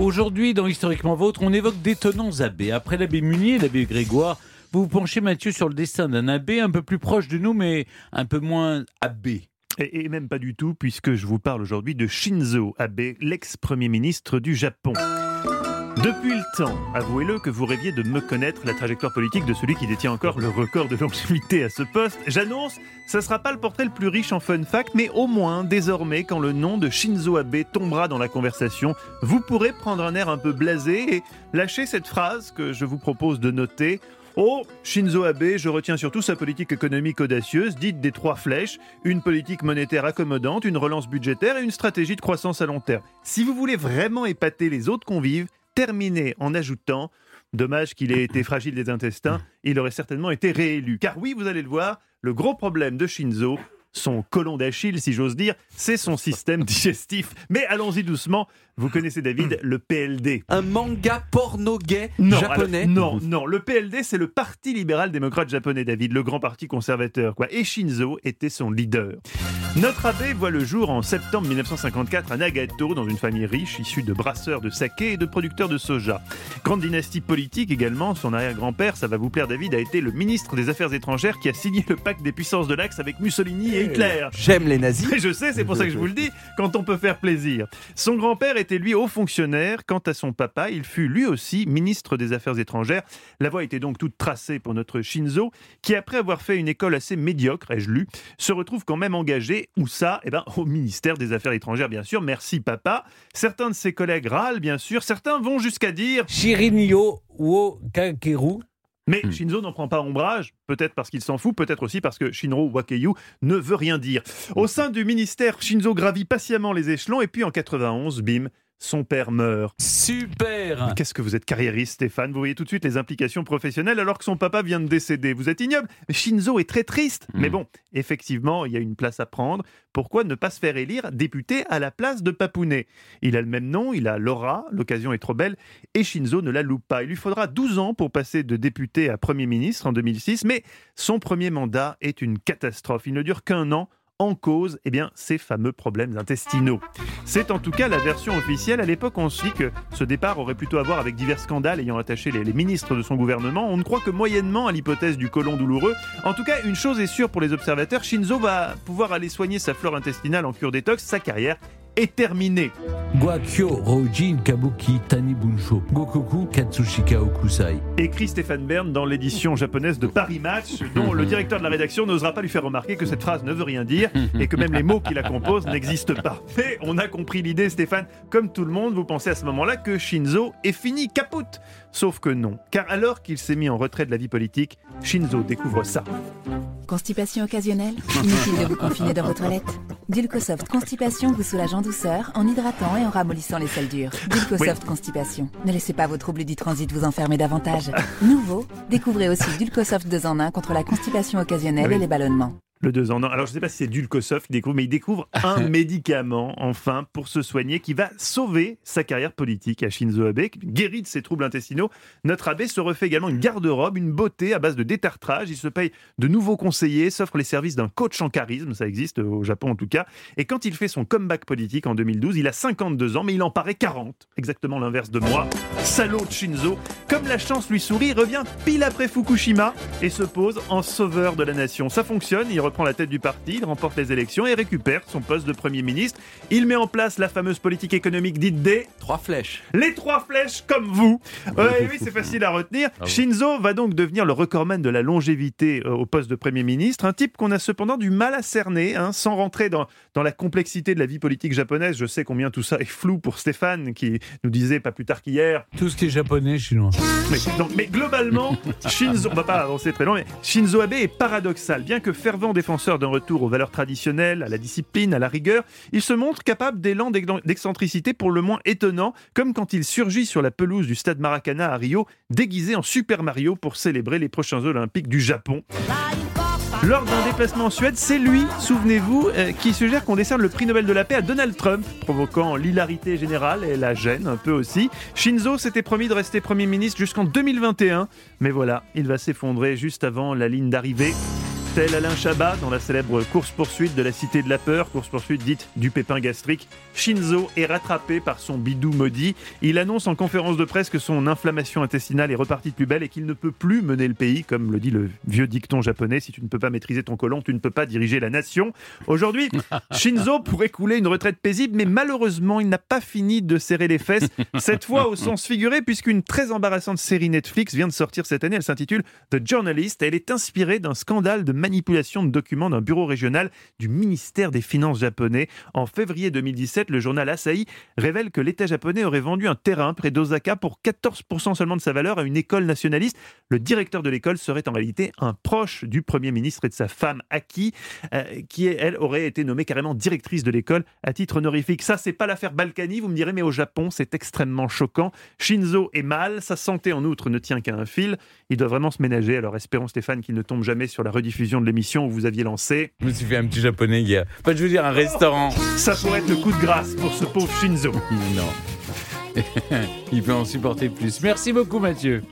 Aujourd'hui, dans Historiquement Vôtre, on évoque d'étonnants abbés. Après l'abbé Munier et l'abbé Grégoire, vous vous penchez, Mathieu, sur le destin d'un abbé un peu plus proche de nous, mais un peu moins abbé. Et, même pas du tout, puisque je vous parle aujourd'hui de Shinzo Abe, l'ex-premier ministre du Japon. Depuis le temps, avouez-le que vous rêviez de me connaître la trajectoire politique de celui qui détient encore le record de longévité à ce poste. J'annonce, ça ne sera pas le portrait le plus riche en fun fact, mais au moins, désormais, quand le nom de Shinzo Abe tombera dans la conversation, vous pourrez prendre un air un peu blasé et lâcher cette phrase que je vous propose de noter. Oh, Shinzo Abe, je retiens surtout sa politique économique audacieuse, dite des trois flèches, une politique monétaire accommodante, une relance budgétaire et une stratégie de croissance à long terme. Si vous voulez vraiment épater les autres convives, terminé en ajoutant Dommage qu'il ait été fragile des intestins, il aurait certainement été réélu. Car oui, vous allez le voir, le gros problème de Shinzo, son colon d'Achille, si j'ose dire, c'est son système digestif. Mais allons-y doucement, vous connaissez David, le PLD. Un manga porno gay japonais Non, non, le PLD c'est le Parti libéral démocrate japonais, David, le grand parti conservateur. Quoi? Et Shinzo était son leader. Notre abbé voit le jour en septembre 1954 à Nagato, dans une famille riche issue de brasseurs de saké et de producteurs de soja. Grande dynastie politique également, son arrière-grand-père, ça va vous plaire David, a été le ministre des Affaires étrangères qui a signé le pacte des puissances de l'Axe avec Mussolini et Hitler. J'aime les nazis. Je sais, c'est pour ça que je vous le dis, quand on peut faire plaisir. Son grand-père lui haut fonctionnaire. Quant à son papa, il fut lui aussi ministre des Affaires étrangères. La voie était donc toute tracée pour notre Shinzo, qui après avoir fait une école assez médiocre, ai-je lu, se retrouve quand même engagé, où ça Eh ben, au ministère des Affaires étrangères, bien sûr. Merci papa. Certains de ses collègues râlent, bien sûr. Certains vont jusqu'à dire wo mais hmm. Shinzo n'en prend pas ombrage, peut-être parce qu'il s'en fout, peut-être aussi parce que Shinro Wakeyu ne veut rien dire. Au sein du ministère, Shinzo gravit patiemment les échelons et puis en 91, bim, son père meurt. Super Qu'est-ce que vous êtes carriériste, Stéphane? Vous voyez tout de suite les implications professionnelles alors que son papa vient de décéder. Vous êtes ignoble. Shinzo est très triste. Hmm. Mais bon, effectivement, il y a une place à prendre. Pourquoi ne pas se faire élire député à la place de Papounet? Il a le même nom, il a l'aura, l'occasion est trop belle, et Shinzo ne la loupe pas. Il lui faudra 12 ans pour passer de député à Premier ministre en 2006, mais son premier mandat est une catastrophe. Il ne dure qu'un an en cause eh bien, ces fameux problèmes intestinaux. C'est en tout cas la version officielle. À l'époque, on se dit que ce départ aurait plutôt à voir avec divers scandales ayant attaché les, les ministres de son gouvernement. On ne croit que moyennement à l'hypothèse du colon douloureux. En tout cas, une chose est sûre pour les observateurs, Shinzo va pouvoir aller soigner sa flore intestinale en cure détox. Sa carrière est terminée. Guakyo Rojin Kabuki Tani Bunsho Gokoku Katsushika Okusai. Écrit Stéphane Bern dans l'édition japonaise de Paris Match, dont le directeur de la rédaction n'osera pas lui faire remarquer que cette phrase ne veut rien dire et que même les mots qui la composent n'existent pas. Mais on a compris l'idée, Stéphane. Comme tout le monde, vous pensez à ce moment-là que Shinzo est fini, capote. Sauf que non, car alors qu'il s'est mis en retrait de la vie politique, Shinzo découvre ça. Constipation occasionnelle Inutile de vous confiner dans vos toilettes. Dulcosoft Constipation vous soulage en douceur, en hydratant et en ramollissant les selles dures. Dulcosoft Constipation. Ne laissez pas vos troubles du transit vous enfermer davantage. Nouveau, découvrez aussi Dulcosoft 2 en 1 contre la constipation occasionnelle et les ballonnements. Le 2 en 1. Alors je ne sais pas si c'est Dulcosoft qui découvre, mais il découvre un médicament, enfin, pour se soigner, qui va sauver sa carrière politique à Shinzo Abe, guéri de ses troubles intestinaux. Notre abbé se refait également une garde-robe, une beauté à base de détartrage. Il se paye de nouveaux conseillers, s'offre les services d'un coach en charisme, ça existe au Japon en tout cas. Et quand il fait son comeback politique en 2012, il a 52 ans, mais il en paraît 40. Exactement l'inverse de moi. Salaud de Shinzo. Comme la chance lui sourit, revient pile après Fukushima et se pose en sauveur de la nation. Ça fonctionne, il prend la tête du parti, il remporte les élections et récupère son poste de Premier ministre. Il met en place la fameuse politique économique dite des... Trois flèches. Les trois flèches comme vous. oui, c'est facile à retenir. Ah Shinzo va donc devenir le recordman de la longévité euh, au poste de Premier ministre, un type qu'on a cependant du mal à cerner, hein, sans rentrer dans, dans la complexité de la vie politique japonaise. Je sais combien tout ça est flou pour Stéphane, qui nous disait pas plus tard qu'hier... Tout ce qui est japonais, chinois. Mais, mais globalement, Shinzo, on va pas avancer très loin, mais Shinzo Abe est paradoxal. Bien que fervent défenseur d'un retour aux valeurs traditionnelles, à la discipline, à la rigueur, il se montre capable d'élan d'excentricité pour le moins étonnant, comme quand il surgit sur la pelouse du stade Maracana à Rio, déguisé en Super Mario pour célébrer les prochains Olympiques du Japon. Lors d'un déplacement en Suède, c'est lui, souvenez-vous, euh, qui suggère qu'on décerne le prix Nobel de la paix à Donald Trump, provoquant l'hilarité générale et la gêne un peu aussi. Shinzo s'était promis de rester Premier ministre jusqu'en 2021, mais voilà, il va s'effondrer juste avant la ligne d'arrivée. Tel Alain Chabat dans la célèbre course-poursuite de la Cité de la Peur, course-poursuite dite du pépin gastrique, Shinzo est rattrapé par son bidou maudit. Il annonce en conférence de presse que son inflammation intestinale est repartie de plus belle et qu'il ne peut plus mener le pays, comme le dit le vieux dicton japonais, si tu ne peux pas maîtriser ton colon, tu ne peux pas diriger la nation. Aujourd'hui, Shinzo pourrait couler une retraite paisible, mais malheureusement, il n'a pas fini de serrer les fesses, cette fois au sens figuré, puisqu'une très embarrassante série Netflix vient de sortir cette année, elle s'intitule The Journalist, et elle est inspirée d'un scandale de manipulation de documents d'un bureau régional du ministère des Finances japonais. En février 2017, le journal Asahi révèle que l'État japonais aurait vendu un terrain près d'Osaka pour 14% seulement de sa valeur à une école nationaliste. Le directeur de l'école serait en réalité un proche du Premier ministre et de sa femme Aki, euh, qui elle aurait été nommée carrément directrice de l'école à titre honorifique. Ça, c'est pas l'affaire Balkany, vous me direz, mais au Japon, c'est extrêmement choquant. Shinzo est mal, sa santé en outre ne tient qu'à un fil. Il doit vraiment se ménager. Alors espérons Stéphane qu'il ne tombe jamais sur la rediffusion de l'émission où vous aviez lancé. Je me suis fait un petit japonais hier. Enfin, je veux dire, un restaurant. Ça pourrait être le coup de grâce pour ce pauvre Shinzo. Non. Il peut en supporter plus. Merci beaucoup, Mathieu.